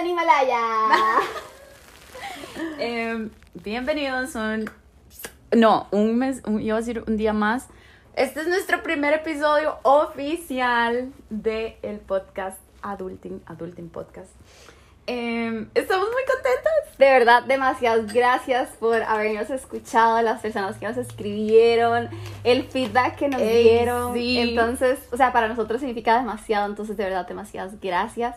en Himalaya. Em, bienvenidos un... No, un mes, un, iba a decir un día más. Este es nuestro primer episodio oficial del el podcast Adulting, Adulting Podcast. Em, estamos muy contentos. De verdad, demasiadas gracias por habernos escuchado, las personas que nos escribieron, el feedback que nos Ey, dieron. sí. Entonces, o sea, para nosotros significa demasiado, entonces de verdad, demasiadas gracias.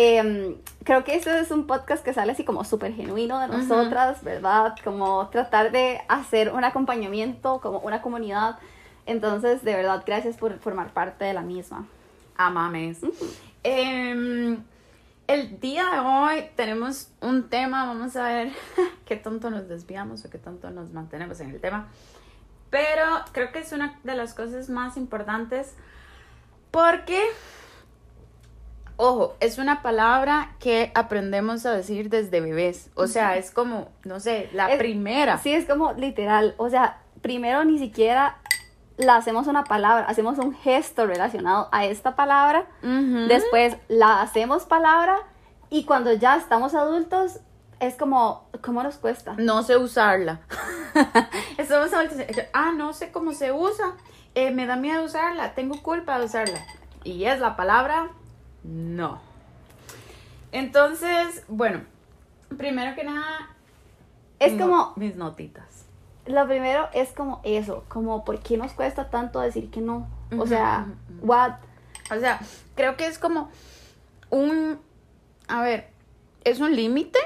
Em, creo que este es un podcast que sale así como súper genuino de nosotras, ¿verdad? Como tratar de hacer un acompañamiento, como una comunidad. Entonces, de verdad, gracias por formar parte de la misma. A mames. Em, el día de hoy tenemos un tema, vamos a ver qué tanto nos desviamos o qué tanto nos mantenemos en el tema. Pero creo que es una de las cosas más importantes porque, ojo, es una palabra que aprendemos a decir desde bebés. O sea, es como, no sé, la Es- primera. Sí, es como literal. O sea, primero ni siquiera la hacemos una palabra, hacemos un gesto relacionado a esta palabra. Ujú. Después la hacemos palabra y cuando ya estamos adultos es como, ¿cómo nos cuesta? No sé usarla. Estamos adultos, ah, no sé cómo se usa. eh, me da miedo usarla. Tengo culpa de usarla. Y es la palabra no. Entonces, bueno, primero que nada, Es como, mis notitas. lo primero es como eso, como ¿por qué nos cuesta tanto decir que no? O sea, what? O sea, creo que es como un, a ver, es un límite.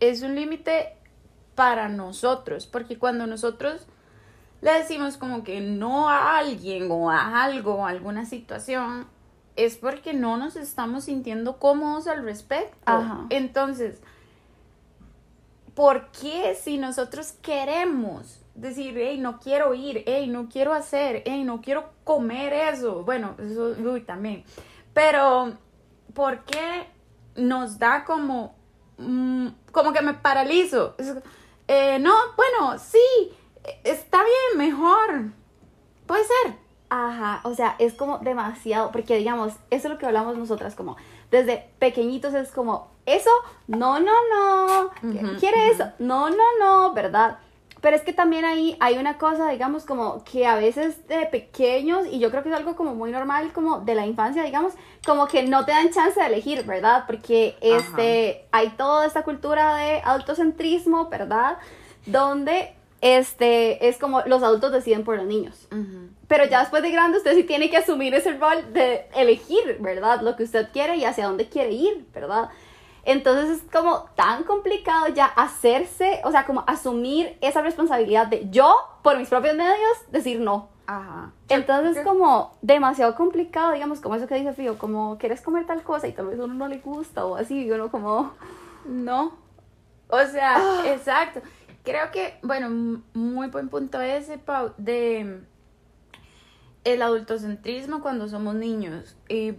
Es un límite para nosotros, porque cuando nosotros le decimos como que no a alguien o a algo o a alguna situación, es porque no nos estamos sintiendo cómodos al respecto. Ajá. Entonces, ¿por qué si nosotros queremos decir, hey, no quiero ir, hey, no quiero hacer, hey, no quiero comer eso? Bueno, eso, uy, también. Pero, ¿por qué nos da como, mm, como que me paralizo? Eh, no, bueno, sí, está bien, mejor. Puede ser. Ajá, o sea, es como demasiado, porque digamos, eso es lo que hablamos nosotras, como desde pequeñitos es como, eso, no, no, no, ¿quiere eso? No, no, no, ¿verdad? Pero es que también ahí hay una cosa, digamos, como que a veces de pequeños, y yo creo que es algo como muy normal, como de la infancia, digamos, como que no te dan chance de elegir, ¿verdad? Porque este, hay toda esta cultura de autocentrismo, ¿verdad? Donde este, es como los adultos deciden por los niños. Pero ya después de grande usted sí tiene que asumir ese rol de elegir, ¿verdad? Lo que usted quiere y hacia dónde quiere ir, ¿verdad? Entonces es como tan complicado ya hacerse, o sea, como asumir esa responsabilidad de yo, por mis propios medios, decir no. Ajá. Entonces es como demasiado complicado, digamos, como eso que dice Fío, como quieres comer tal cosa y tal vez a uno no le gusta o así, y uno como... No. O sea, Ah. exacto. Creo que, bueno, muy buen punto ese, Pau, de el adultocentrismo cuando somos niños. Y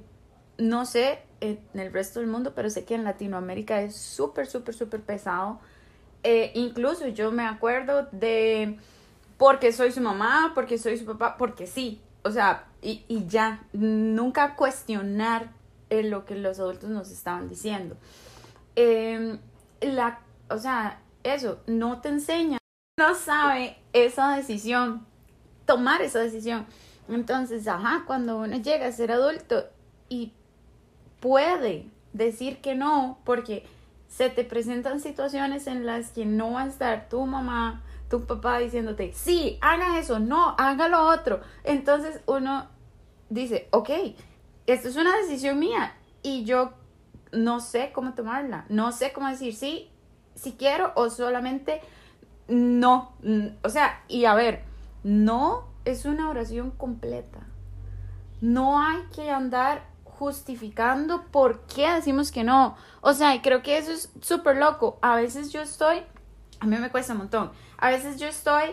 no sé en el resto del mundo, pero sé que en Latinoamérica es súper, súper, súper pesado. Eh, incluso yo me acuerdo de porque soy su mamá, porque soy su papá, porque sí. O sea, y, y ya, nunca cuestionar eh, lo que los adultos nos estaban diciendo. Eh, la, o sea, eso, no te enseña, no sabe esa decisión, tomar esa decisión. Entonces, ajá, cuando uno llega a ser adulto y puede decir que no, porque se te presentan situaciones en las que no va a estar tu mamá, tu papá diciéndote, sí, haga eso, no, haga lo otro. Entonces uno dice, ok, esto es una decisión mía y yo no sé cómo tomarla, no sé cómo decir sí, si quiero o solamente no. O sea, y a ver, no es una oración completa. No hay que andar justificando por qué decimos que no. O sea, creo que eso es súper loco. A veces yo estoy, a mí me cuesta un montón. A veces yo estoy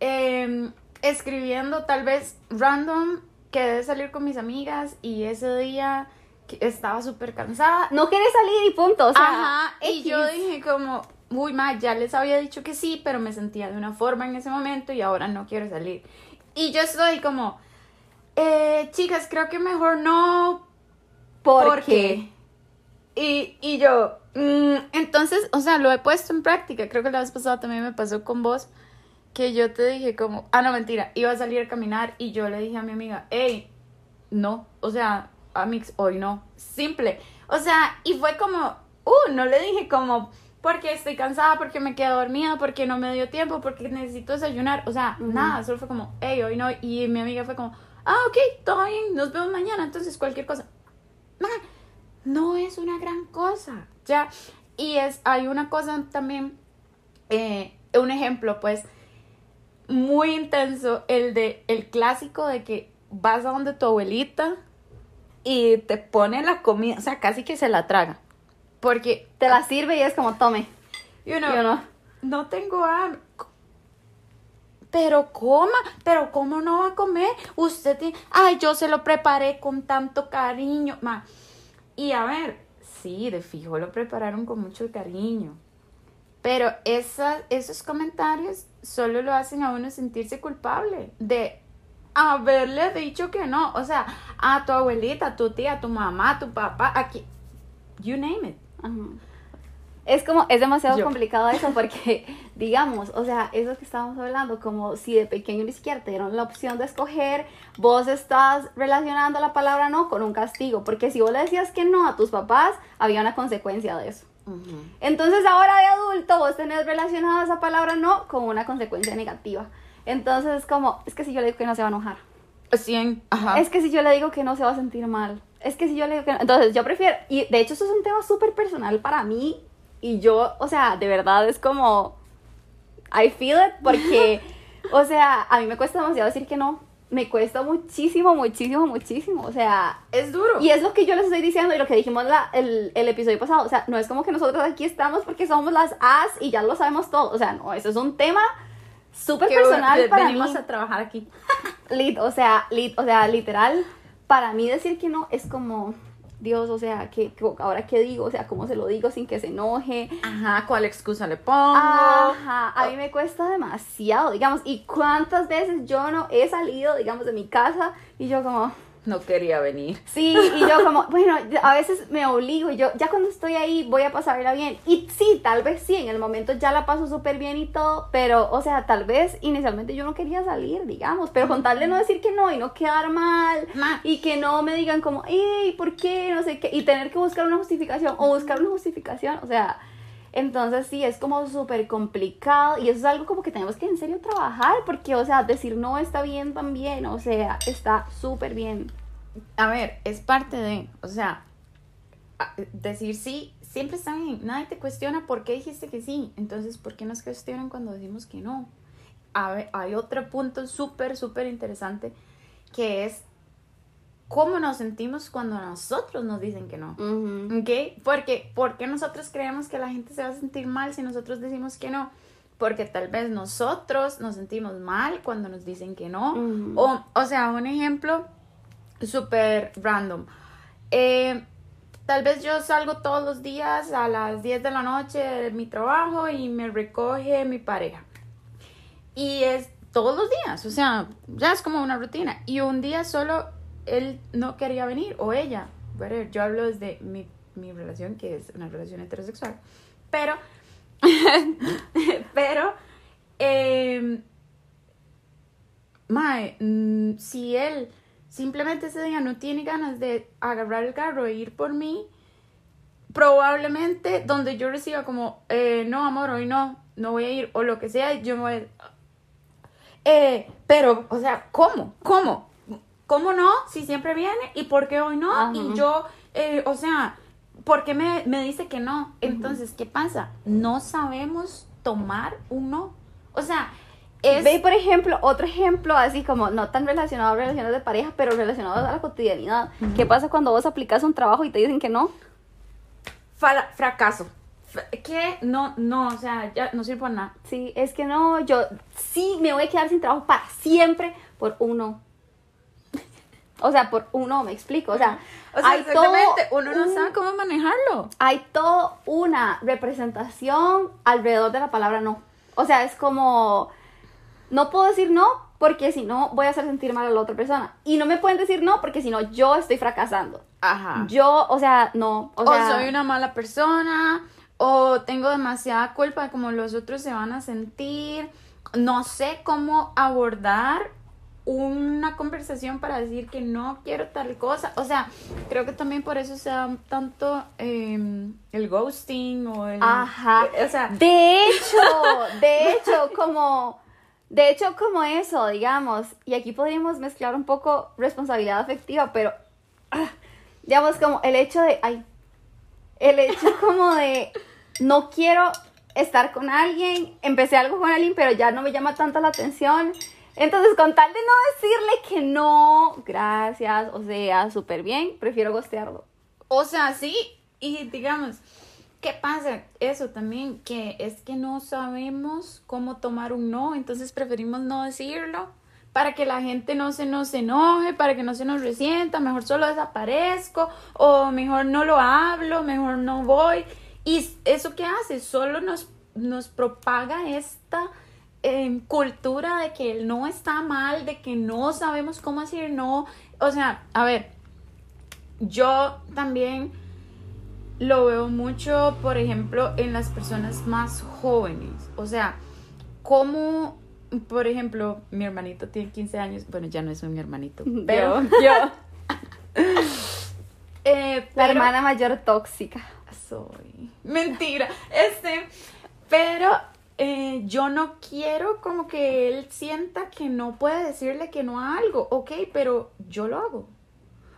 eh, escribiendo tal vez random que debe salir con mis amigas y ese día estaba súper cansada. No quiere salir y punto, o sea... Ajá, y yo dije como, uy, ma, ya les había dicho que sí, pero me sentía de una forma en ese momento y ahora no quiero salir. Y yo estoy como, eh, chicas, creo que mejor no, ¿Por porque qué? Y, y yo, mm, entonces, o sea, lo he puesto en práctica. Creo que la vez pasada también me pasó con vos, que yo te dije como, ah, no, mentira, iba a salir a caminar y yo le dije a mi amiga, hey, no, o sea, Amix, hoy no, simple. O sea, y fue como, uh, no le dije como, porque estoy cansada, porque me quedé dormida, porque no me dio tiempo, porque necesito desayunar. O sea, nada, solo fue como, hey, hoy no. Y mi amiga fue como, ah, ok, todo bien, nos vemos mañana, entonces cualquier cosa. no es una gran cosa, ya. Y es, hay una cosa también, eh, un ejemplo, pues, muy intenso, el de, el clásico de que vas a donde tu abuelita y te pone la comida, o sea, casi que se la traga. Porque te la sirve y es como, tome. You know, no. no tengo hambre. Pero coma, pero ¿cómo no va a comer? Usted tiene, ay, yo se lo preparé con tanto cariño. Ma. Y a ver, sí, de fijo lo prepararon con mucho cariño. Pero esa, esos comentarios solo lo hacen a uno sentirse culpable de haberle dicho que no. O sea, a tu abuelita, a tu tía, a tu mamá, a tu papá, aquí, you name it. Es como, es demasiado complicado eso porque, digamos, o sea, eso que estábamos hablando, como si de pequeño ni siquiera te dieron la opción de escoger, vos estás relacionando la palabra no con un castigo, porque si vos le decías que no a tus papás, había una consecuencia de eso. Entonces ahora de adulto vos tenés relacionado esa palabra no con una consecuencia negativa. Entonces es como, es que si yo le digo que no se va a enojar. 100, Es que si yo le digo que no se va a sentir mal. Es que si yo le digo que no, entonces yo prefiero, y de hecho eso es un tema súper personal para mí, y yo, o sea, de verdad es como, I feel it, porque, o sea, a mí me cuesta demasiado decir que no, me cuesta muchísimo, muchísimo, muchísimo, o sea, es duro. Y es lo que yo les estoy diciendo y lo que dijimos la, el, el episodio pasado, o sea, no es como que nosotros aquí estamos porque somos las as y ya lo sabemos todo, o sea, no, eso es un tema súper personal para venimos a trabajar aquí. o sea, lit, o sea, literal para mí decir que no es como, Dios, o sea, que, ahora qué digo, o sea, cómo se lo digo sin que se enoje. Ajá, ¿cuál excusa le pongo? Ajá, a mí me cuesta demasiado, digamos, y cuántas veces yo no he salido, digamos, de mi casa y yo como, no quería venir. Sí, y yo como, bueno, a veces me obligo, y yo ya cuando estoy ahí voy a pasarla bien. Y sí, tal vez sí, en el momento ya la paso súper bien y todo, pero, o sea, tal vez inicialmente yo no quería salir, digamos, pero con tal de no decir que no y no quedar mal, y que no me digan como, ¡Ey! ¿por qué? No sé qué, y tener que buscar una justificación o buscar una justificación, o sea, entonces sí, es como súper complicado y eso es algo como que tenemos que en serio trabajar porque, o sea, decir no está bien también, o sea, está súper bien. A ver, es parte de, o sea, decir sí siempre está bien. Nadie te cuestiona por qué dijiste que sí. Entonces, ¿por qué nos cuestionan cuando decimos que no? A ver, hay otro punto súper, súper interesante que es cómo nos sentimos cuando nosotros nos dicen que no. ¿Ok? Porque, ¿Por qué nosotros creemos que la gente se va a sentir mal si nosotros decimos que no? Porque tal vez nosotros nos sentimos mal cuando nos dicen que no. o, o sea, un ejemplo súper random. Eh, tal vez yo salgo todos los días a las 10 de la noche de mi trabajo y me recoge mi pareja. Y es todos los días, o sea, ya es como una rutina. Y un día solo él no quería venir o ella. yo hablo desde mi, mi relación, que es una relación heterosexual. Pero, pero, eh, si él simplemente ese día no tiene ganas de agarrar el carro e ir por mí, probablemente donde yo reciba como, eh, no, amor, hoy no, no voy a ir, o lo que sea, yo me voy Eh, pero, o sea, ¿cómo? ¿Cómo? ¿Cómo no? Si siempre viene, ¿y por qué hoy no? Y yo, eh, o sea, ¿por qué me, dice que no? Entonces, ¿qué pasa? No sabemos tomar un no. O sea, Ve, por ejemplo, otro ejemplo así como no tan relacionado a relaciones de pareja, pero relacionado a la cotidianidad. ¿Qué pasa cuando vos aplicas un trabajo y te dicen que no? fracaso. Que no, no, o sea, ya no sirve para nada. Sí, es que no, yo sí me voy a quedar sin trabajo para siempre por uno. O sea, por uno, me explico. O sea, hay todo uno no sabe cómo manejarlo. Hay toda una representación alrededor de la palabra no. O sea, es como no puedo decir no porque si no voy a hacer sentir mal a la otra persona. Y no me pueden decir no porque si no yo estoy fracasando. Ajá. Yo, o sea, no. O, O, sea, soy una mala persona, o tengo demasiada culpa de cómo los otros se van a sentir. No sé cómo abordar una conversación para decir que no quiero tal cosa. O sea, creo que también por eso se da tanto eh, el ghosting o el... Ajá. O sea, De hecho, de hecho, como, de hecho, como eso, digamos, y aquí podríamos mezclar un poco responsabilidad afectiva, pero, ah, digamos, como el hecho de, ay, el hecho como de, no quiero estar con alguien, empecé algo con alguien, pero ya no me llama tanto la atención. Entonces, con tal de no decirle que no, gracias, o sea, súper bien, prefiero gostearlo. O sea, sí, y digamos, ¿qué pasa? Eso también, que es que no sabemos cómo tomar un no, entonces preferimos no decirlo para que la gente no se nos enoje, para que no se nos resienta, mejor solo desaparezco, o mejor no lo hablo, mejor no voy. Y eso que hace, solo nos, nos propaga esta eh, cultura de que el no está mal, de que no sabemos cómo decir no. O sea, a ver, yo también lo veo mucho, por ejemplo, en las personas más jóvenes. O sea, como, por ejemplo, mi hermanito tiene 15 años. Bueno, ya no es mi hermanito, pero... yo, yo, eh, la hermana mayor tóxica. soy. Mentira. Este, pero eh, yo no quiero como que él sienta que no puede decirle que no a algo. Ok, pero yo lo hago.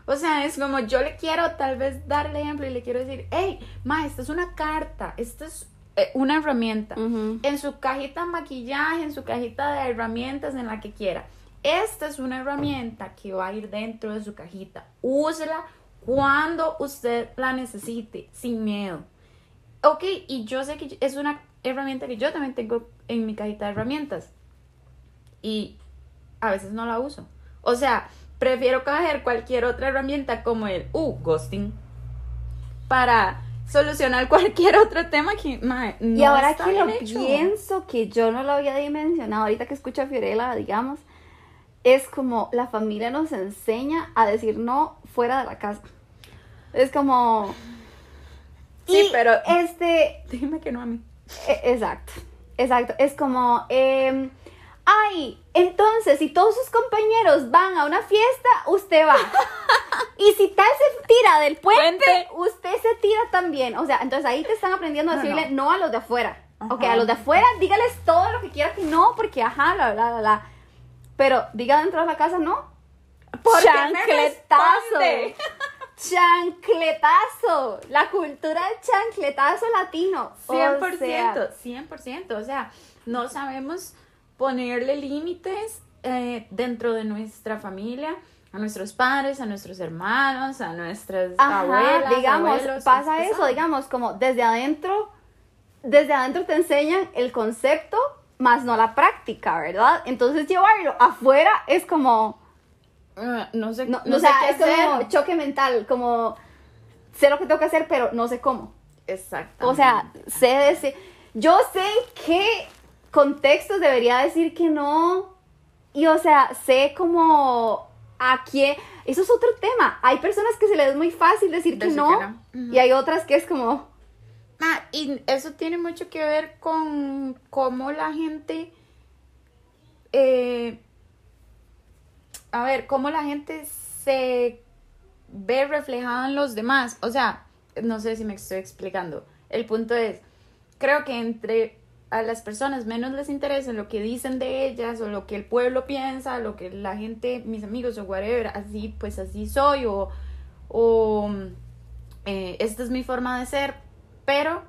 O sea, es como yo le quiero tal vez darle ejemplo y le quiero decir, hey, ma, esta es una carta, esta es eh, una herramienta. En su cajita de maquillaje, en su cajita de herramientas, en la que quiera. Esta es una herramienta que va a ir dentro de su cajita. Úsela cuando usted la necesite, sin miedo. Ok, y yo sé que es una herramienta que yo también tengo en mi cajita de herramientas. Y a veces no la uso. O sea, prefiero coger cualquier otra herramienta como el, uh, ghosting, para solucionar cualquier otro tema que, no y ahora está que lo bien hecho. pienso, que yo no lo había dimensionado, ahorita que escucho a Fiorella, digamos, es como la familia nos enseña a decir no fuera de la casa. Es como... Sí, Y pero- Este, Dime que no a mí. E- Exacto, exacto. Es como, em, ay, entonces si todos sus compañeros van a una fiesta, usted va. y si tal se tira del puente, Puente. usted se tira también. O sea, entonces ahí te están aprendiendo a No, decirle no, no. a los de afuera. Ajá. Ok, a los de afuera, dígales todo lo que quiera que no, porque ajá, bla, bla, bla, bla. Pero diga dentro de la casa no. Porque me Chancletazo. responde. Chancletazo. La cultura del chancletazo latino. O 100%, sea, 100%. O sea, no sabemos ponerle límites eh, dentro de nuestra familia, a nuestros padres, a nuestros hermanos, a nuestras Ajá, abuelas, digamos, abuelos, pasa es eso, digamos, como desde adentro, desde adentro te enseñan el concepto, más no la práctica, ¿verdad? Entonces llevarlo afuera es como, Eh, no sé, no, no o sé sea, qué es como choque mental, como sé lo que tengo que hacer, pero no sé cómo. Exactamente. O sea, sé decir, yo sé en qué contextos debería decir que no, y o sea, sé como a quién, eso es otro tema. Hay personas que se les es muy fácil decir que no, que no. Ujú. y hay otras que es como, Ah, y eso tiene mucho que ver con cómo la gente, eh, a ver, cómo la gente se ve reflejada en los demás. O sea, no sé si me estoy explicando. El punto es, creo que entre a las personas menos les interesa lo que dicen de ellas o lo que el pueblo piensa, lo que la gente, mis amigos o whatever, así pues así soy o, o eh, esta es mi forma de ser, pero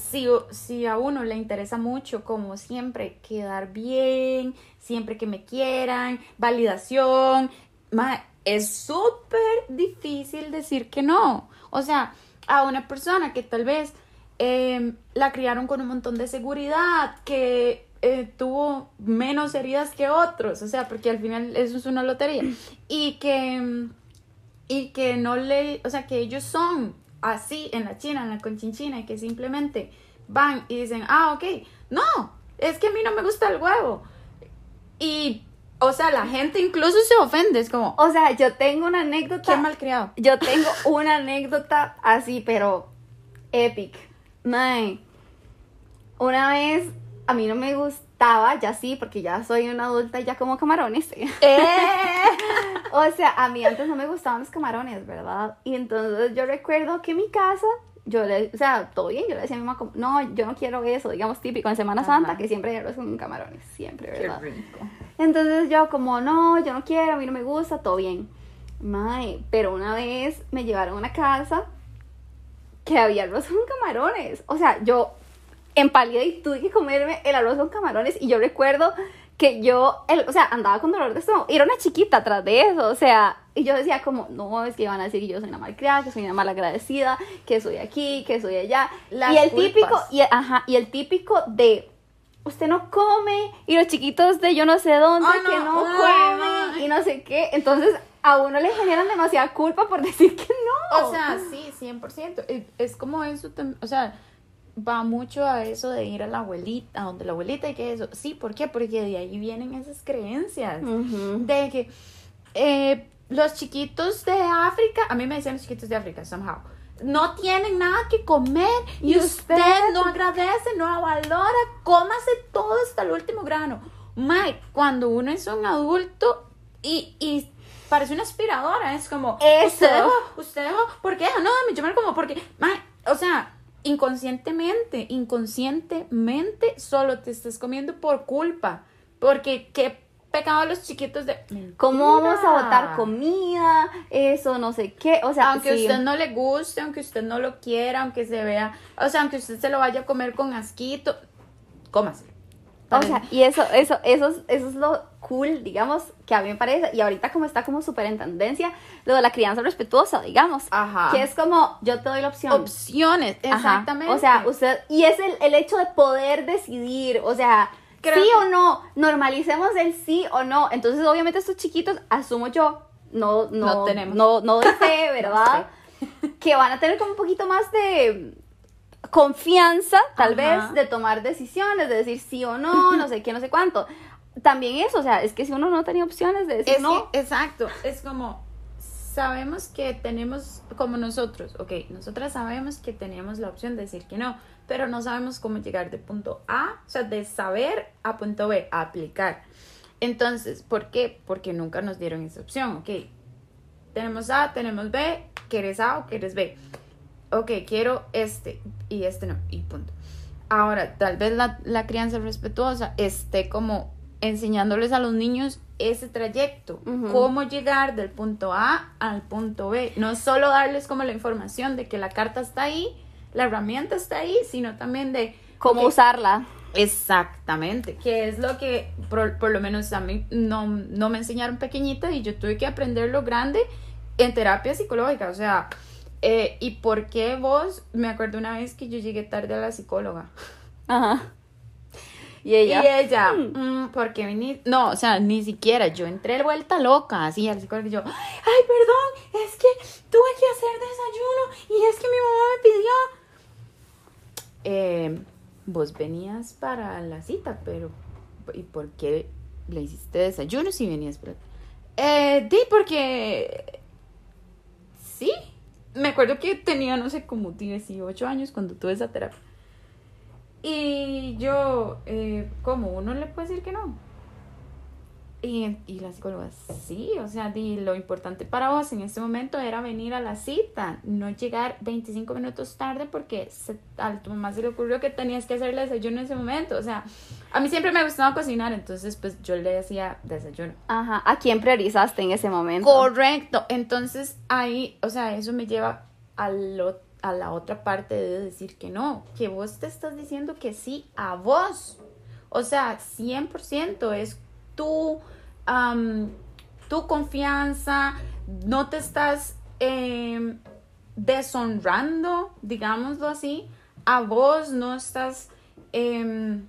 si, si a uno le interesa mucho, como siempre, quedar bien, siempre que me quieran, validación, es súper difícil decir que no. O sea, a una persona que tal vez eh, la criaron con un montón de seguridad, que eh, tuvo menos heridas que otros, o sea, porque al final eso es una lotería, y que, y que no le, o sea, que ellos son así en la China, en la conchinchina, y que simplemente van y dicen, ah, ok, no, es que a mí no me gusta el huevo. Y O sea, la gente incluso se ofende, es como, O sea, yo tengo una anécdota. qué malcriado. Yo tengo una anécdota así, pero epic. Mae. Una vez a mí no me gustaba, ya sí, porque ya soy una adulta y ya como camarones. Eh. o sea, a mí antes no me gustaban los camarones, ¿verdad? Y entonces yo recuerdo que en mi casa, yo le, o sea, todo bien, yo le decía a mi mamá, como, no, yo no quiero eso, digamos típico en Semana Ajá. Santa, que siempre hay arroz con camarones, siempre, Qué ¿verdad? rico. Entonces yo como, no, yo no quiero, a mí no me gusta, todo bien. Mae, pero una vez me llevaron a una casa que había arroz con camarones. O sea, yo empalidé y tuve que comerme el arroz con camarones y yo recuerdo que yo, el- o sea, andaba con dolor de estómago. Y era una chiquita atrás de eso, o sea, y yo decía como, no, es que iban a decir que yo soy una malcriada, que soy una malagradecida, que soy aquí, que soy allá. Las y el culpas. típico, y, ajá, y el típico de usted no come y los chiquitos de yo no sé dónde Ay, que no, no ay. comen y no sé qué. Entonces a uno le generan demasiada culpa por decir que no. O sea, sí, 100%. Es- como eso, o sea, va mucho a eso de ir a la abuelita, a donde la abuelita y que eso. Sí, ¿por qué? Porque de ahí vienen esas creencias. De que eh, los chiquitos de África, a mí me decían los chiquitos de África, somehow, no tienen nada que comer y, Y usted, usted- no agradece, no valora, cómase todo hasta el último grano. Mike, cuando uno es un adulto y, y parece una aspiradora, es como, Eso. usted dejó, usted dejó, ¿por qué? No, de yo me lo como porque, Mike, o sea, inconscientemente, inconscientemente solo te estás comiendo por culpa, porque qué pecado los chiquitos de... ¿Cómo vamos a botar comida? Eso, no sé qué. O sea, aunque a sí. usted no le guste, aunque usted no lo quiera, aunque se vea, o sea, aunque usted se lo vaya a comer con asquito, cómase. O sea, y eso, eso, eso, es- eso es lo cool, digamos, que a mí me parece. Y ahorita como está como súper en tendencia, lo de la crianza respetuosa, digamos. Ajá. Que es como, yo te doy la opción. opciones, Ajá. exactamente. O sea, usted, y es el, el hecho de poder decidir, o sea, Creo sí que- o no, normalicemos el sí o no. Entonces, obviamente, estos chiquitos, asumo yo, no, no, No tenemos. no, no fe, ¿verdad? que van a tener como un poquito más de confianza, tal Ajá. vez, de tomar decisiones, de decir sí o no, no sé qué, no sé cuánto. También eso, o sea, es que si uno no tenía opciones de decir es no, que- exacto, es como sabemos que tenemos como nosotros, ok, nosotras sabemos que tenemos la opción de decir que no, pero no sabemos cómo llegar de punto A, o sea, de saber a punto B, a aplicar. Entonces, ¿por qué? Porque nunca nos dieron esa opción, ok. Tenemos A, tenemos B, ¿quieres A o quieres B? Ok, quiero este y este no, y punto. Ahora, tal vez la, la crianza respetuosa esté como enseñándoles a los niños ese trayecto, cómo llegar del punto A al punto B. No solo darles como la información de que la carta está ahí, la herramienta está ahí, sino también de cómo usarla. Exactamente, que es lo que por, por lo menos a mí no, no me enseñaron pequeñita y yo tuve que aprenderlo grande en terapia psicológica, o sea, eh, ¿y por qué vos? Me acuerdo una vez que yo llegué tarde a la psicóloga Ajá. Y ella. y ella, mm, ¿por qué viniste? No, o sea, ni siquiera, yo entré vuelta loca, así al psicólogo y yo, ay, perdón, es que tuve que hacer desayuno y es que mi mamá me pidió. Eh, vos venías para la cita, pero ¿y por qué le hiciste desayuno si venías para... Eh, di, porque... Me acuerdo que tenía, no sé, como 18 años cuando tuve esa terapia. Y yo, eh, ¿cómo? ¿Uno le puede decir que no? Y, y la psicóloga, sí, o sea, di, lo importante para vos en este momento era venir a la cita, no llegar 25 minutos tarde porque se- a tu mamá se le ocurrió que tenías que hacerle desayuno en ese momento. O sea, a mí siempre me gustaba cocinar, entonces pues yo le hacía desayuno. Ajá. ¿A quién priorizaste en ese momento? Correcto. Entonces ahí, o sea, eso me lleva a, lo- a la otra parte de decir que no, que vos te estás diciendo que sí a vos. O sea, 100% es tu, tu confianza, no te estás em, deshonrando, digámoslo así, a vos no estás... em,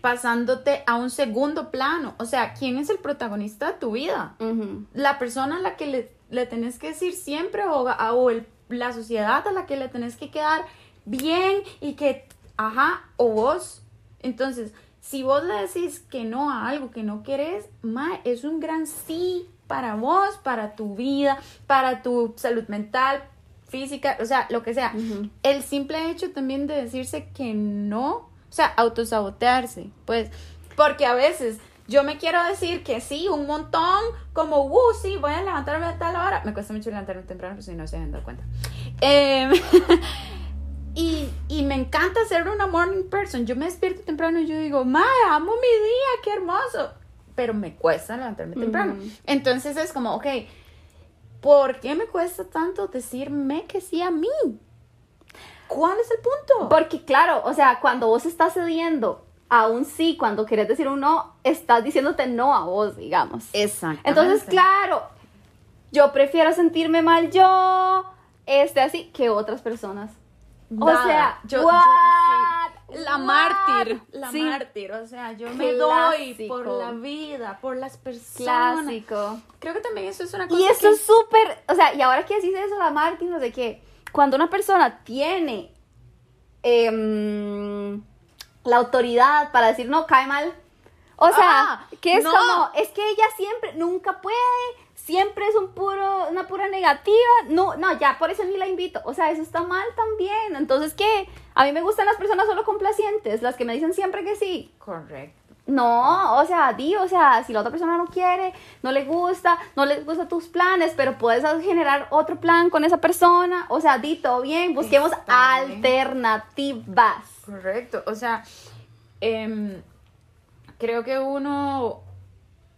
pasándote a un segundo plano. O sea, ¿quién es el protagonista de tu vida? La persona a la que le, le tenés que decir siempre o, a- o el- la sociedad a la que le tenés que quedar bien y que, ajá, o vos. Entonces, si vos le decís que no a algo que no querés, ma, es un gran sí para vos, para tu vida, para tu salud mental, física, o sea, lo que sea. El simple hecho también de decirse que no, o sea, autosabotearse, pues, porque a veces yo me quiero decir que sí, un montón, como, uh, sí, voy a levantarme a tal hora. Me cuesta mucho levantarme temprano, pues si no se han dado cuenta. Em, y, y, me encanta ser una morning person. Yo me despierto temprano y yo digo, ma, amo mi día, qué hermoso. Pero me cuesta levantarme temprano. Entonces es como, ok, ¿por qué me cuesta tanto decirme que sí a mí? ¿Cuál es el punto? Porque claro, o sea, cuando vos estás cediendo a un sí, cuando querés decir un no, estás diciéndote no a vos, digamos. Exacto. Entonces, claro, yo prefiero sentirme mal yo, este así, que otras personas. O sea, yo, la mártir, la mártir, o sea, yo me doy por la vida, por las personas. Clásico. Creo que también eso es una cosa Y eso es súper, o sea, y ahora que decís eso, la mártir, no sé qué, cuando una persona tiene eh, la autoridad para decir no, cae mal. O sea, ah, que es como, es que ella siempre, nunca puede, siempre es un puro, una pura negativa. No, no, ya por eso ni la invito. O sea, eso está mal también. Entonces, ¿qué? A mí me gustan las personas solo complacientes, las que me dicen siempre que sí. Correcto. No, o sea, di, o sea, si la otra persona no quiere, no le gusta, no le gustan tus planes, pero puedes generar otro plan con esa persona, o sea, di todo bien, busquemos alternativas. Correcto, o sea, em, creo que uno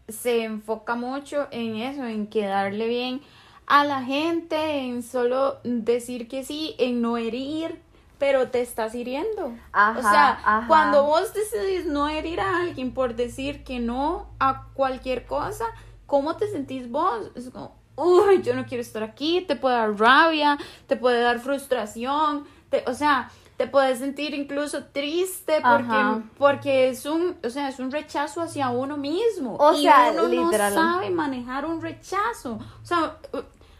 se enfoca mucho en eso, en quedarle bien a la gente, en solo decir que sí, en no herir, pero te estás hiriendo. o sea, cuando vos decidís no herir a alguien por decir que no a cualquier cosa, ¿cómo te sentís vos? Es como, uy, yo no quiero estar aquí, te puede dar rabia, te puede dar frustración, te, o sea, te puedes sentir incluso triste porque, porque es un, o sea, es un rechazo hacia uno mismo. O y sea, uno no sabe manejar un rechazo. O sea,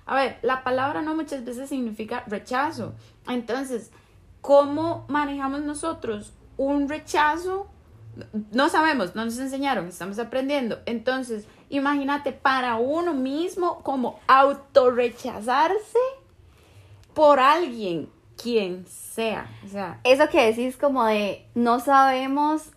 a ver, la palabra no muchas veces significa rechazo. Entonces, ¿cómo manejamos nosotros un rechazo? No sabemos, no nos enseñaron, estamos aprendiendo. Entonces, imagínate para uno mismo como autorrechazarse por alguien quien sea. O sea, eso que decís como de no sabemos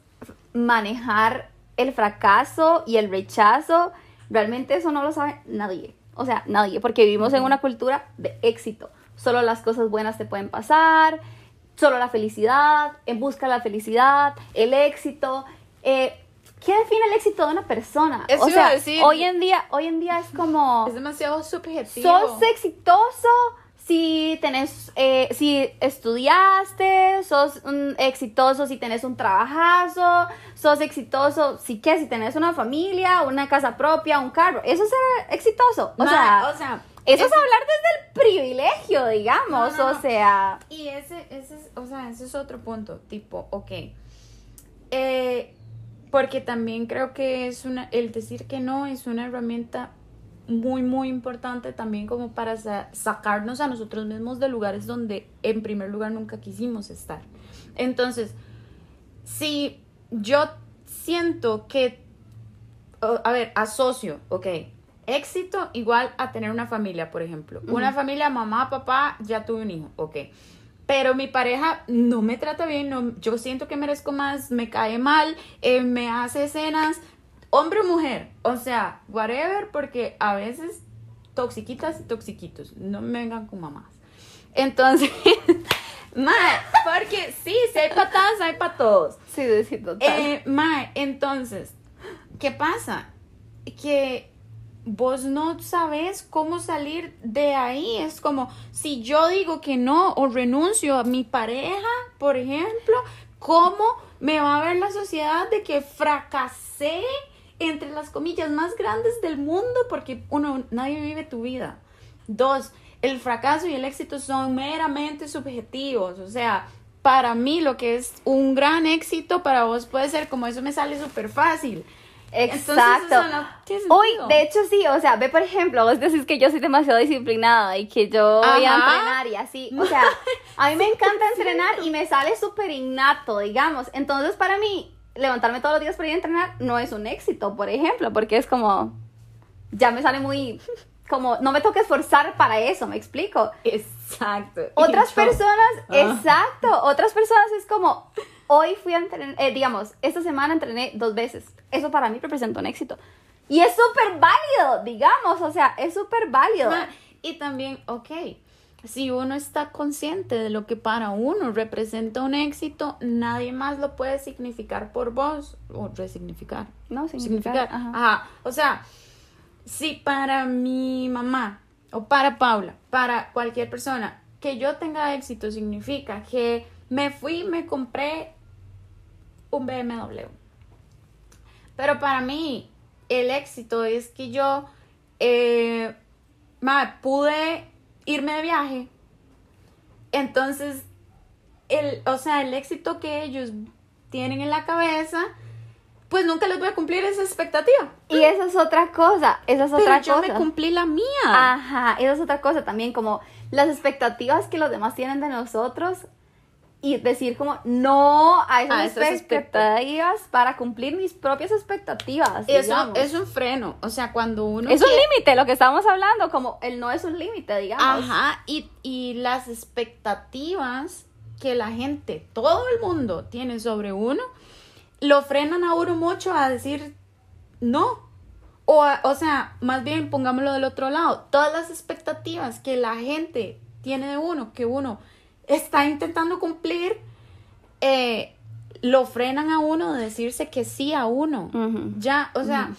manejar el fracaso y el rechazo, realmente eso no lo sabe nadie. O sea, nadie, porque vivimos en una cultura de éxito. Solo las cosas buenas te pueden pasar, solo la felicidad, en busca de la felicidad, el éxito. Eh, ¿Qué define el éxito de una persona? o sea, decir, hoy en día, hoy en día es como es demasiado subjetivo. Sos exitoso si tenés, eh, si estudiaste, sos exitoso si tenés un trabajazo, sos exitoso si qué, si tenés una familia, una casa propia, un carro, eso es ser exitoso. O, sea, o sea, eso es, hablar desde el privilegio, digamos, o sea. Y ese, ese es, o sea, ese es otro punto, tipo, ok. Eh, porque también creo que es una, el decir que no es una herramienta muy, muy importante también como para sacarnos a nosotros mismos de lugares donde en primer lugar nunca quisimos estar. Entonces, si yo siento que, a ver, asocio, ok, éxito igual a tener una familia, por ejemplo. Una familia, mamá, papá, ya tuve un hijo, ok. Pero mi pareja no me trata bien, no, yo siento que merezco más, me cae mal, eh, me hace escenas, hombre o mujer, o sea, whatever, porque a veces toxiquitas y toxiquitos, no me vengan con mamás. Entonces, mae, porque sí, si hay patadas, hay para todos. Sí, sí, total. Eh, mae, entonces, ¿qué pasa? Que vos no sabes cómo salir de ahí. Es como si yo digo que no o renuncio a mi pareja, por ejemplo, ¿cómo me va a ver la sociedad de que fracasé entre las comillas más grandes del mundo porque uno, nadie vive tu vida. Dos, el fracaso y el éxito son meramente subjetivos, o sea, para mí lo que es un gran éxito para vos puede ser como eso me sale súper fácil. Exacto. Hoy, de hecho, sí, o sea, ve por ejemplo, vos decís que yo soy demasiado disciplinada y que yo voy a entrenar y así. O sea, a mí me encanta entrenar y me sale súper innato, digamos. Entonces, para mí, levantarme todos los días para ir a entrenar no es un éxito, por ejemplo, porque es como, ya me sale muy, como, no me toca esforzar para eso, me explico. Exacto. Otras personas, Ah. exacto, otras personas es como, hoy fui a entrenar, eh, digamos, esta semana entrené dos veces. Eso para mí representa un éxito. Y es súper válido, digamos, o sea, es súper válido. Y también, ok, si uno está consciente de lo que para uno representa un éxito, nadie más lo puede significar por vos o resignificar. No, significar. Significar. ajá. Ajá. O sea, si para mi mamá o para Paula, para cualquier persona, que yo tenga éxito significa que me fui y me compré un BMW. Pero para mí, el éxito es que yo eh, ma, pude irme de viaje. Entonces, el, o sea, el éxito que ellos tienen en la cabeza, pues nunca les voy a cumplir esa expectativa. Y esa es otra cosa, esa es Pero otra yo cosa. me cumplí la mía. Ajá, esa es otra cosa también, como las expectativas que los demás tienen de nosotros y decir como no a esas A esas expectativas para cumplir mis propias expectativas. Eso digamos. es un freno. O sea, cuando uno. Es un límite, lo que estamos hablando, como el no es un límite, digamos. Ajá, y, y las expectativas que la gente, todo el mundo tiene sobre uno, lo frenan a uno mucho a decir no. O, o sea, más bien pongámoslo del otro lado, todas las expectativas que la gente tiene de uno, que uno está intentando cumplir, eh, lo frenan a uno de decirse que sí a uno. Ya, o sea,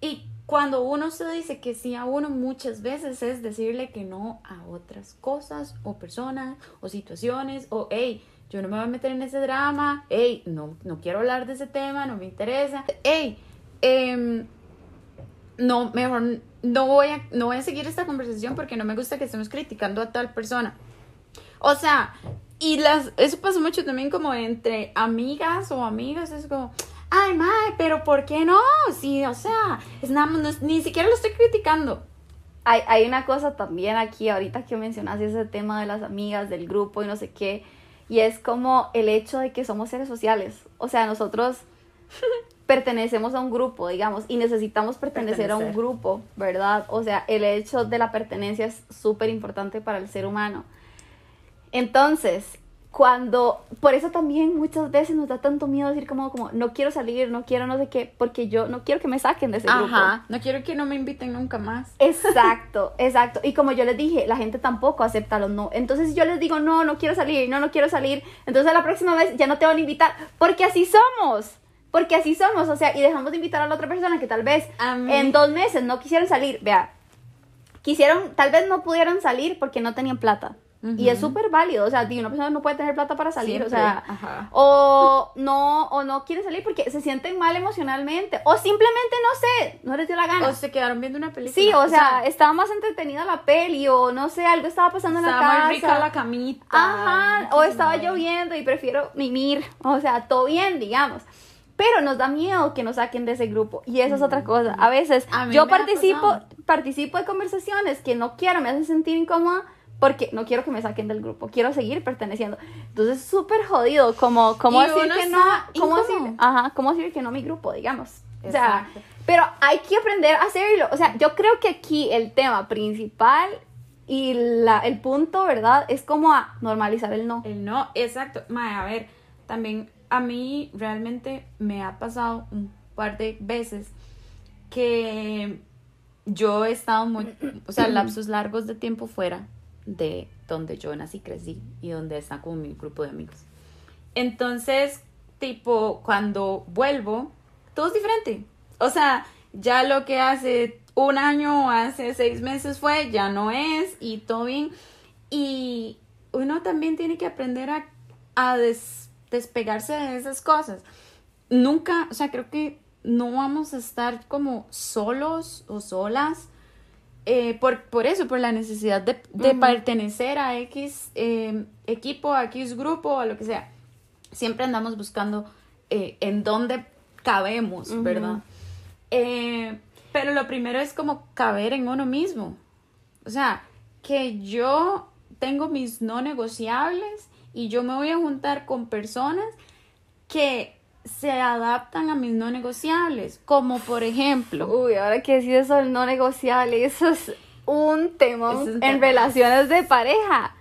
y cuando uno se dice que sí a uno, muchas veces es decirle que no a otras cosas o personas o situaciones o, hey, yo no me voy a meter en ese drama, hey, no, no quiero hablar de ese tema, no me interesa, hey, em, no, mejor no voy, a, no voy a seguir esta conversación porque no me gusta que estemos criticando a tal persona. O sea, y las, eso pasa mucho también como entre amigas o amigas, es como, ay, mae, pero ¿por qué no? Sí, o sea, es nada no ni siquiera lo estoy criticando. Hay, hay una cosa también aquí, ahorita que mencionaste ese tema de las amigas, del grupo y no sé qué, y es como el hecho de que somos seres sociales. O sea, nosotros pertenecemos a un grupo, digamos, y necesitamos pertenecer a un Pertenecer. grupo, ¿verdad? O sea, el hecho de la pertenencia es súper importante para el ser humano. Entonces, cuando, por eso también muchas veces nos da tanto miedo decir como, como, no quiero salir, no quiero no sé qué, porque yo no quiero que me saquen de ese grupo. Ajá, no quiero que no me inviten nunca más. Exacto, exacto. Y como yo les dije, la gente tampoco acepta los no. Entonces yo les digo, no, no quiero salir, no, no quiero salir. Entonces la próxima vez ya no te van a invitar. Porque así somos. Porque así somos. O sea, y dejamos de invitar a la otra persona que tal vez en dos meses no quisieron salir. Vea, quisieron, tal vez no pudieron salir porque no tenían plata. Y es súper válido. O sea, una persona no puede tener plata para salir. Siempre, O sea, ajá. o no, o no quiere salir porque se sienten mal emocionalmente. O simplemente, no sé, no les dio la gana. O se quedaron viendo una película. Sí, o sea, estaba más entretenida la peli o no sé, algo estaba pasando en la estaba casa. muy rica la camita. Ajá, o estaba lloviendo y prefiero mimir, o sea, todo bien, digamos. Pero nos da miedo que nos saquen de ese grupo y esa es otra cosa. A veces A yo participo participo de conversaciones que no quiero, me hacen sentir incómoda porque no quiero que me saquen del grupo, quiero seguir perteneciendo. Entonces, súper jodido, como cómo decir que no, cómo decir, ajá, cómo decir que no a mi grupo, digamos. O sea, Exacto. pero hay que aprender a hacerlo. O sea, yo creo que aquí el tema principal y la, el punto, ¿verdad? Es como a normalizar el no. El no, exacto. Mae, a ver, también a mí realmente me ha pasado un par de veces que yo he estado muy, o sea, lapsos largos de tiempo fuera de donde yo nací, crecí y donde está como mi grupo de amigos. Entonces, tipo, cuando vuelvo, todo es diferente. O sea, ya lo que hace un año o hace seis meses fue, ya no es y todo bien. Y uno también tiene que aprender a, a des- despegarse de esas cosas. Nunca, o sea, creo que no vamos a estar como solos o solas. Eh, por, por eso, por la necesidad de, de pertenecer a X eh, equipo, a X grupo, a lo que sea. Siempre andamos buscando eh, en dónde cabemos. ¿verdad? Eh, pero lo primero es como caber en uno mismo. O sea, que yo tengo mis no negociables y yo me voy a juntar con personas que se adaptan a mis no negociables, como por ejemplo, Uy, ahora que decís eso del no negociable, eso es un temón Es un en relaciones de pareja.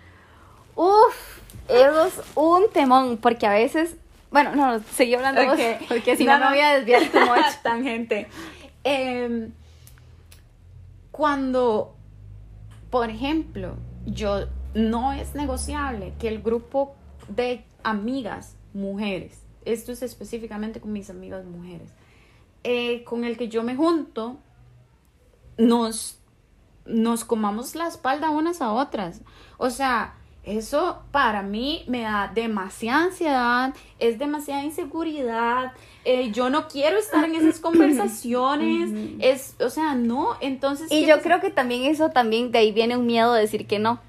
Uf, eso es un temón, porque a veces, bueno, no, seguí hablando vos, Ok. porque si no, me voy a desviar much. Tangente. Em, cuando, por ejemplo, yo no es negociable que el grupo de amigas mujeres, esto es específicamente con mis amigas mujeres, eh, con el que yo me junto, nos, nos comamos la espalda unas a otras. O sea, eso para mí me da demasiada ansiedad, es demasiada inseguridad. eh, yo no quiero estar en esas conversaciones. es, o sea, no. Entonces. Y ¿qué yo creo que también eso, también de ahí viene un miedo de decir que no.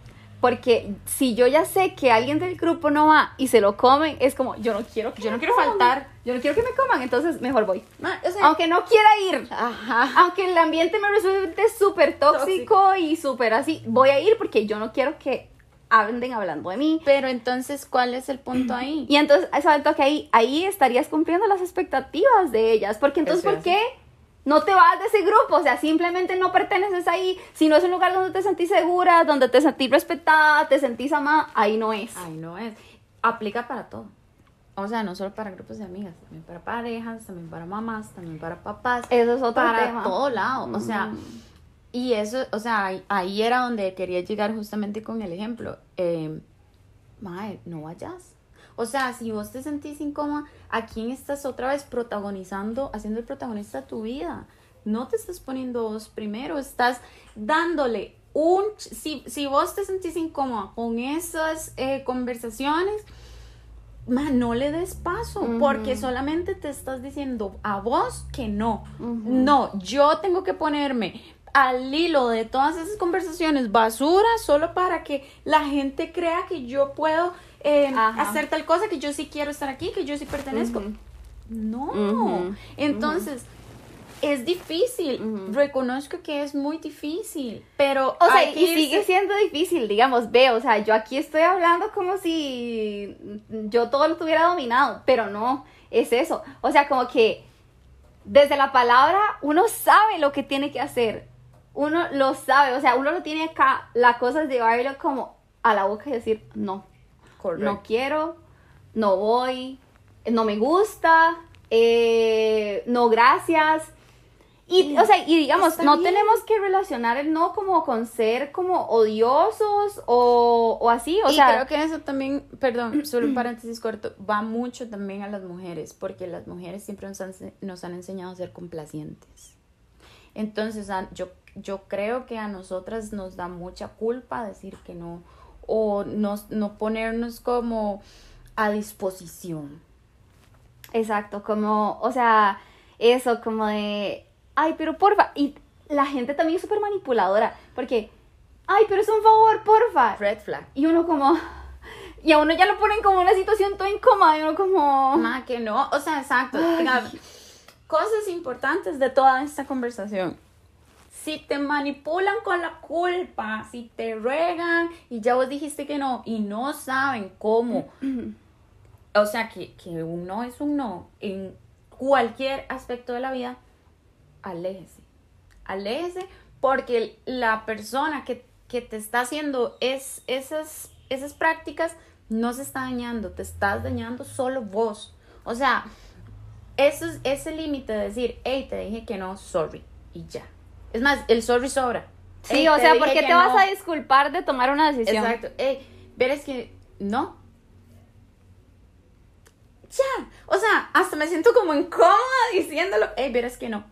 Porque si yo ya sé que alguien del grupo no va y se lo comen, es como, yo no quiero que Yo no quiero coman. faltar. Yo no quiero que me coman, entonces mejor voy. Ma, o sea, Aunque no quiera ir. Ajá. Aunque el ambiente me resulte súper tóxico y súper así, voy a ir porque yo no quiero que anden hablando de mí. Pero entonces, ¿cuál es el punto ahí? Y entonces, exacto, que ahí, ahí estarías cumpliendo las expectativas de ellas. Porque entonces, Eso ¿por qué no te vas de ese grupo? O sea, simplemente no perteneces ahí. Si no es un lugar donde te sentís segura, donde te sentís respetada, te sentís amada, ahí no es. Ay, no es. Aplica para todo. O sea, no solo para grupos de amigas, también para parejas, también para mamás, también para papás. Eso es otro para tema. todo lado. O sea, y eso, o sea, ahí, ahí era donde quería llegar justamente con el ejemplo. Eh, mae, no vayas. O sea, si vos te sentís incómoda, ¿a quién estás otra vez protagonizando, haciendo el protagonista de tu vida? No te estás poniendo vos primero, estás dándole un... Si, si vos te sentís incómoda con esas eh, conversaciones, no le des paso, porque solamente te estás diciendo a vos que no. No, yo tengo que ponerme al hilo de todas esas conversaciones basura solo para que la gente crea que yo puedo eh, hacer tal cosa, que yo sí quiero estar aquí, que yo sí pertenezco. No. Entonces, es difícil. Reconozco que es muy difícil, pero O sea, y sigue siendo difícil, digamos, ve, o sea, yo aquí estoy hablando como si yo todo lo tuviera dominado, pero no, es eso. O sea, como que desde la palabra uno sabe lo que tiene que hacer, uno lo sabe, o sea, uno lo tiene acá, la cosa es llevarlo como a la boca y decir, no, No quiero, no voy, no me gusta, eh, no gracias. Y, o sea, y digamos, no bien. tenemos que relacionar el no como con ser como odiosos o, o así, o y sea, creo que eso también, perdón, solo un paréntesis corto, va mucho también a las mujeres, porque las mujeres siempre nos han, nos han enseñado a ser complacientes. Entonces, yo, yo creo que a nosotras nos da mucha culpa decir que no, o nos, no ponernos como a disposición. exacto, como, o sea, eso, como de, ay, pero porfa, y la gente también es súper manipuladora, porque, ay, pero es un favor, porfa, Red flag. y uno como, y a uno ya lo ponen como una situación toda incómoda, y uno como, Ma, que no, o sea, exacto. Ay. Cosas importantes de toda esta conversación. Si te manipulan con la culpa, si te ruegan y ya vos dijiste que no y no saben cómo, o sea, que, que un no es un no en cualquier aspecto de la vida, aléjese. Aléjese porque la persona que, que te está haciendo es, esas, esas prácticas no se está dañando, te estás dañando solo vos. O sea, eso es ese límite de decir, hey, te dije que no, sorry, y ya. Es más, el sorry sobra. sí, Ey, o sea, ¿por qué te vas a disculpar de tomar una decisión? Exacto. Ey, verás que no. Ya. O sea, hasta me siento como incómoda diciéndolo. Ey, verás que no.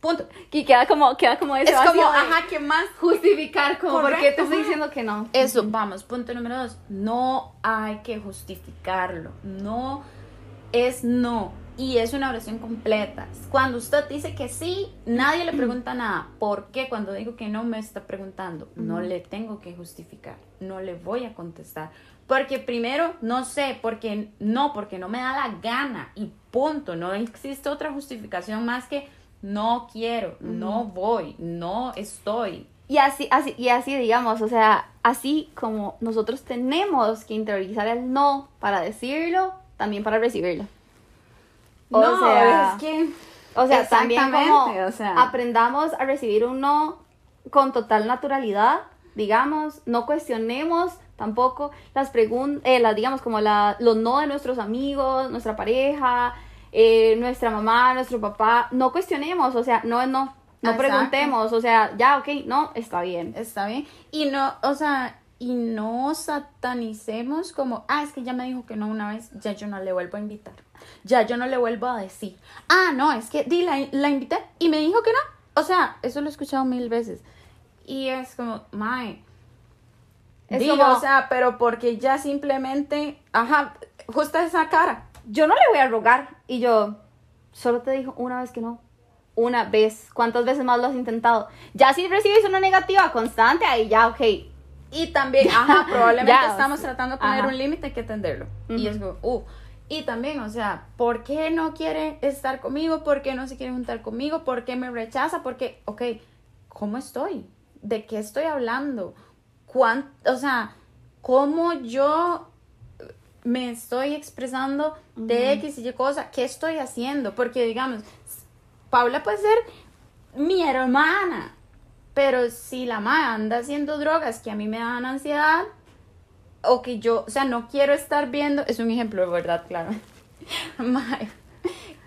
Punto. Y queda como, queda como ese Es vacío como, de ajá, ¿qué más? justificar, como, ¿por qué te estoy diciendo que no? Eso, vamos, punto número dos. No hay que justificarlo. No es no. Y es una oración completa. Cuando usted dice que sí, nadie le pregunta nada. ¿Por qué cuando digo que no me está preguntando? No le tengo que justificar. No le voy a contestar. Porque primero, no sé, porque no, porque no me da la gana. Y punto. No existe otra justificación más que no quiero, no voy, no estoy. Y así, así, y así digamos, o sea, así como nosotros tenemos que interiorizar el no para decirlo, también para recibirlo. O no, sea, es que... O sea, también como Exactamente, o sea. aprendamos a recibir un no con total naturalidad, digamos, no cuestionemos tampoco las preguntas, las, digamos, como la, los no de nuestros amigos, nuestra pareja, eh, nuestra mamá, nuestro papá, no cuestionemos, o sea, no es no, no Exacto. preguntemos, o sea, ya, ok, no, está bien. Está bien. Y no, o sea, y no satanicemos como, ah, es que ya me dijo que no una vez, ya yo no le vuelvo a invitar. Ya yo no le vuelvo a decir. Ah, no, es que di, la, la invité y me dijo que no. O sea, eso lo he escuchado mil veces. Y es como, mae. Es Digo, como- o sea, pero porque ya simplemente, ajá, justo esa cara. Yo no le voy a rogar y yo solo te dijo una vez que no. Una vez. ¿Cuántas veces más lo has intentado? Ya si recibes una negativa constante, ahí ya, ok. Y también, ajá, probablemente Ya, o estamos sea, tratando de poner ajá. un límite, hay que entenderlo. Y es como, uh. Y también, o sea, ¿por qué no quiere estar conmigo? ¿Por qué no se quiere juntar conmigo? ¿Por qué me rechaza? Porque, ok, ¿cómo estoy? ¿De qué estoy hablando? ¿Cuán, o sea, ¿cómo yo me estoy expresando de X y Y cosa? ¿Qué estoy haciendo? Porque, digamos, Paula puede ser mi hermana, pero si la madre anda haciendo drogas que a mí me dan ansiedad, o que yo, o sea, no quiero estar viendo, es un ejemplo de verdad, claro.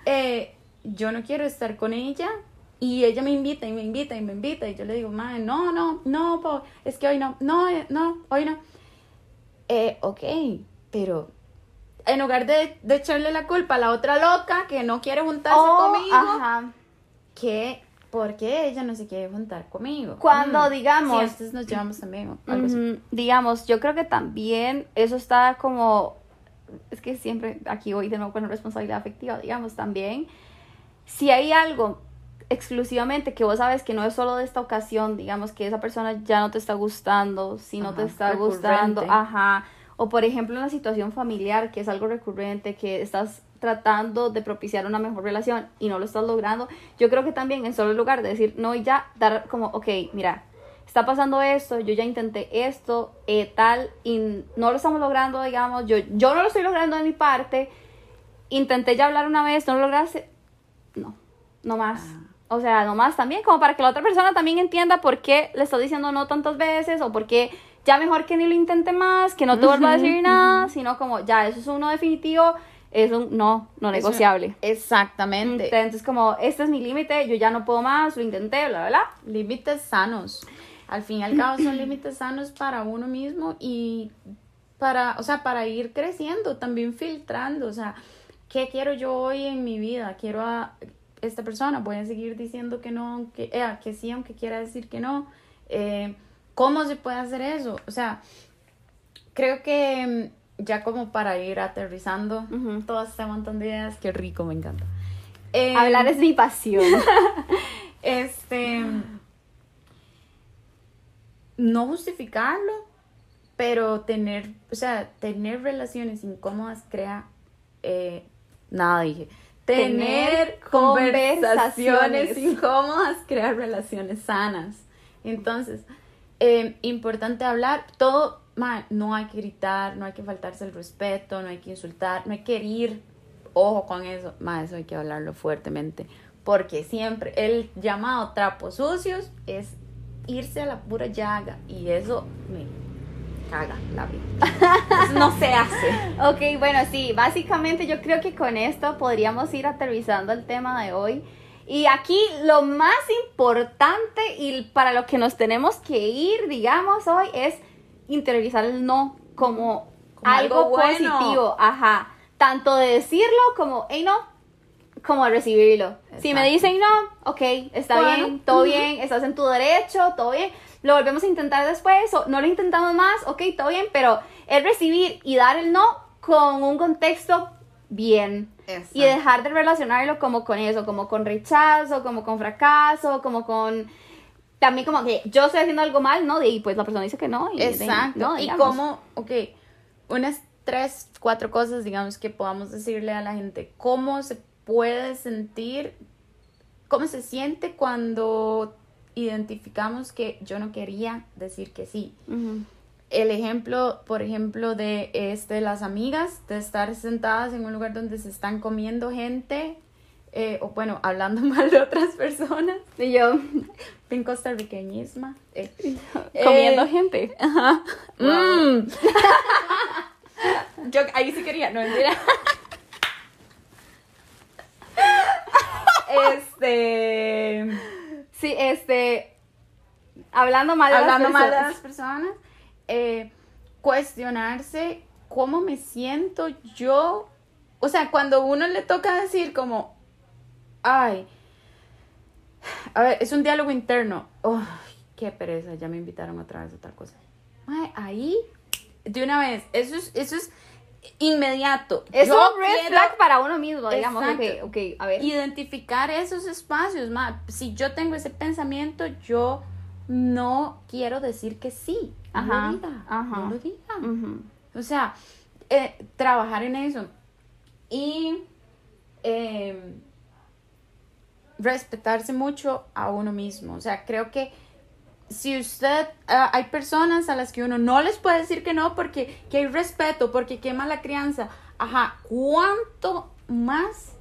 Eh, yo no quiero estar con ella y ella me invita y me invita y me invita y yo le digo, madre, no, no, no, Pau, es que hoy no, no, eh, no, hoy no. Eh, ok, pero en lugar de, de echarle la culpa a la otra loca que no quiere juntarse O, conmigo, ajá. que ¿por qué ella no se quiere juntar conmigo? Cuando Mm, digamos- Sí, entonces nos llevamos también. así. Digamos, yo creo que también eso está como, es que siempre aquí voy de nuevo con la responsabilidad afectiva, digamos, también, si hay algo exclusivamente que vos sabes que no es solo de esta ocasión, digamos que esa persona ya no te está gustando, si no te está gustando, ajá, o por ejemplo en una situación familiar que es algo recurrente, que estás tratando de propiciar una mejor relación y no lo estás logrando, yo creo que también en solo lugar de decir no y ya, dar como, ok, mira, está pasando esto, yo ya intenté esto, eh, tal, y no lo estamos logrando, digamos, yo, yo no lo estoy logrando de mi parte, intenté ya hablar una vez, no lo lograste, no, no más. Ah. O sea, no más también, como para que la otra persona también entienda por qué le estás diciendo no tantas veces o por qué ya mejor que ni lo intente más, que no te vuelva a decir nada, sino como ya, eso es uno definitivo, es un no, no negociable. Exactamente. Entonces, como, este es mi límite, yo ya no puedo más, lo intenté, bla, bla, bla. límites sanos. Al fin y al cabo son límites sanos para uno mismo y para, o sea, para ir creciendo, también filtrando, o sea, ¿qué quiero yo hoy en mi vida? Quiero a esta persona, voy a seguir diciendo que no, aunque, eh, que sí, aunque quiera decir que no. Eh, ¿Cómo se puede hacer eso? O sea, creo que mm, ya como para ir aterrizando Ujú. todo este montón de ideas, qué rico, me encanta. Eh, Hablar es mi pasión. este. No justificarlo, pero tener, o sea, tener relaciones incómodas crea. eh, nada dije. Tener, Tener conversaciones conversaciones. incómodas crea relaciones sanas. Entonces, eh, importante hablar. Todo, no hay que gritar, no hay que faltarse el respeto, no hay que insultar, no hay que herir. Ojo con eso, ma, eso hay que hablarlo fuertemente. Porque siempre el llamado trapos sucios es irse a la pura llaga. Y eso me caga la vida. No se hace. Ok, bueno, sí, básicamente yo creo que con esto podríamos ir aterrizando el tema de hoy. Y aquí lo más importante y para lo que nos tenemos que ir, digamos, hoy es interiorizar el no como, Como algo, algo bueno. positivo. Ajá. Tanto de decirlo como, hey, no, como de recibirlo. Si me dicen no, ok, está Bueno, bien, todo bien, estás en tu derecho, todo bien. Lo volvemos a intentar después, o no lo intentamos más, ok, todo bien, pero el recibir y dar el no con un contexto bien. Y dejar de relacionarlo como con eso, como con rechazo, como con fracaso, como con... También como que yo estoy haciendo algo mal, ¿no? Y pues la persona dice que no. Y, Exacto. no, y cómo, ok, unas tres, cuatro cosas, digamos, que podamos decirle a la gente. ¿Cómo se puede sentir, cómo se siente cuando identificamos que yo no quería decir que sí? Ujú. El ejemplo, por ejemplo, de este, las amigas, de estar sentadas en un lugar donde se están comiendo gente, eh, o bueno, hablando mal de otras personas. Y yo, En costarriqueñisma. eh. comiendo Eh, gente. Ajá. Wow. Mm. Yo ahí sí quería, no mentira. Este. Sí, este. Hablando mal de hablando las mal de las personas, eh, cuestionarse cómo me siento yo. O sea, cuando uno le toca decir como, ay, a ver, es un diálogo interno. Ay, qué pereza, ya me invitaron otra vez a tal cosa. Ay, ahí, de una vez, eso es, eso es inmediato. Es Yo un red quiero- flag para uno mismo, digamos. Ok, Exacto. ok, a ver. identificar esos espacios, ma. Si yo tengo ese pensamiento, yo no quiero decir que sí. No Ajá, lo diga. ajá. No lo diga. O sea, eh, trabajar en eso. Y eh, respetarse mucho a uno mismo. O sea, creo que si usted, ah, hay personas a las que uno no les puede decir que no porque que hay respeto, porque quema la crianza. Ajá, ¿cuánto más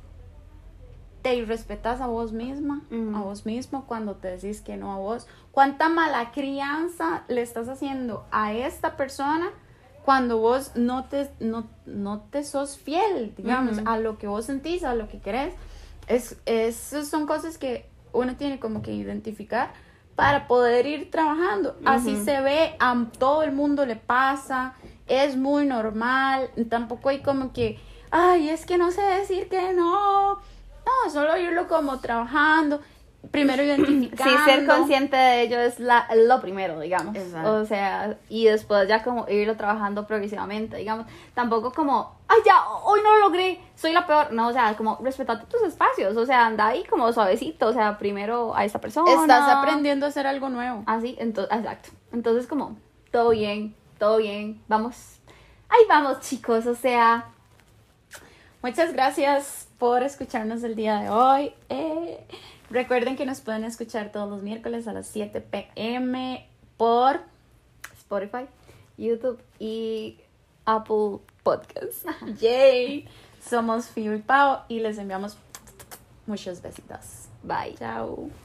te irrespetas a vos misma, Ujú. a vos mismo cuando te decís que no a vos? ¿Cuánta mala crianza le estás haciendo a esta persona cuando vos no te, no, no te sos fiel, digamos, Ujú. a lo que vos sentís, a lo que querés? Es, esas son cosas que uno tiene como que identificar para poder ir trabajando. Así se ve, a todo el mundo le pasa, es muy normal, tampoco hay como que, ay, es que no sé decir que no. No, solo irlo como trabajando, primero Sí, identificando. ser consciente de ello es la, lo primero, digamos. Exacto. O sea, y después ya como irlo trabajando progresivamente, digamos. Tampoco como, ay, ya, hoy no lo logré, soy la peor. No, o sea, como respetate tus espacios. O sea, anda ahí como suavecito. O sea, primero a esta persona. Estás aprendiendo a hacer algo nuevo. Así, entonces, exacto. Entonces, como, todo bien, todo bien. Vamos. Ahí vamos, chicos. O sea, Muchas gracias por escucharnos el día de hoy. Eh, recuerden que nos pueden escuchar todos los miércoles a las 7 pm por Spotify, YouTube y Apple Podcasts. Yay. Somos Fio y Pau y les enviamos muchos besitos. Bye. Chao.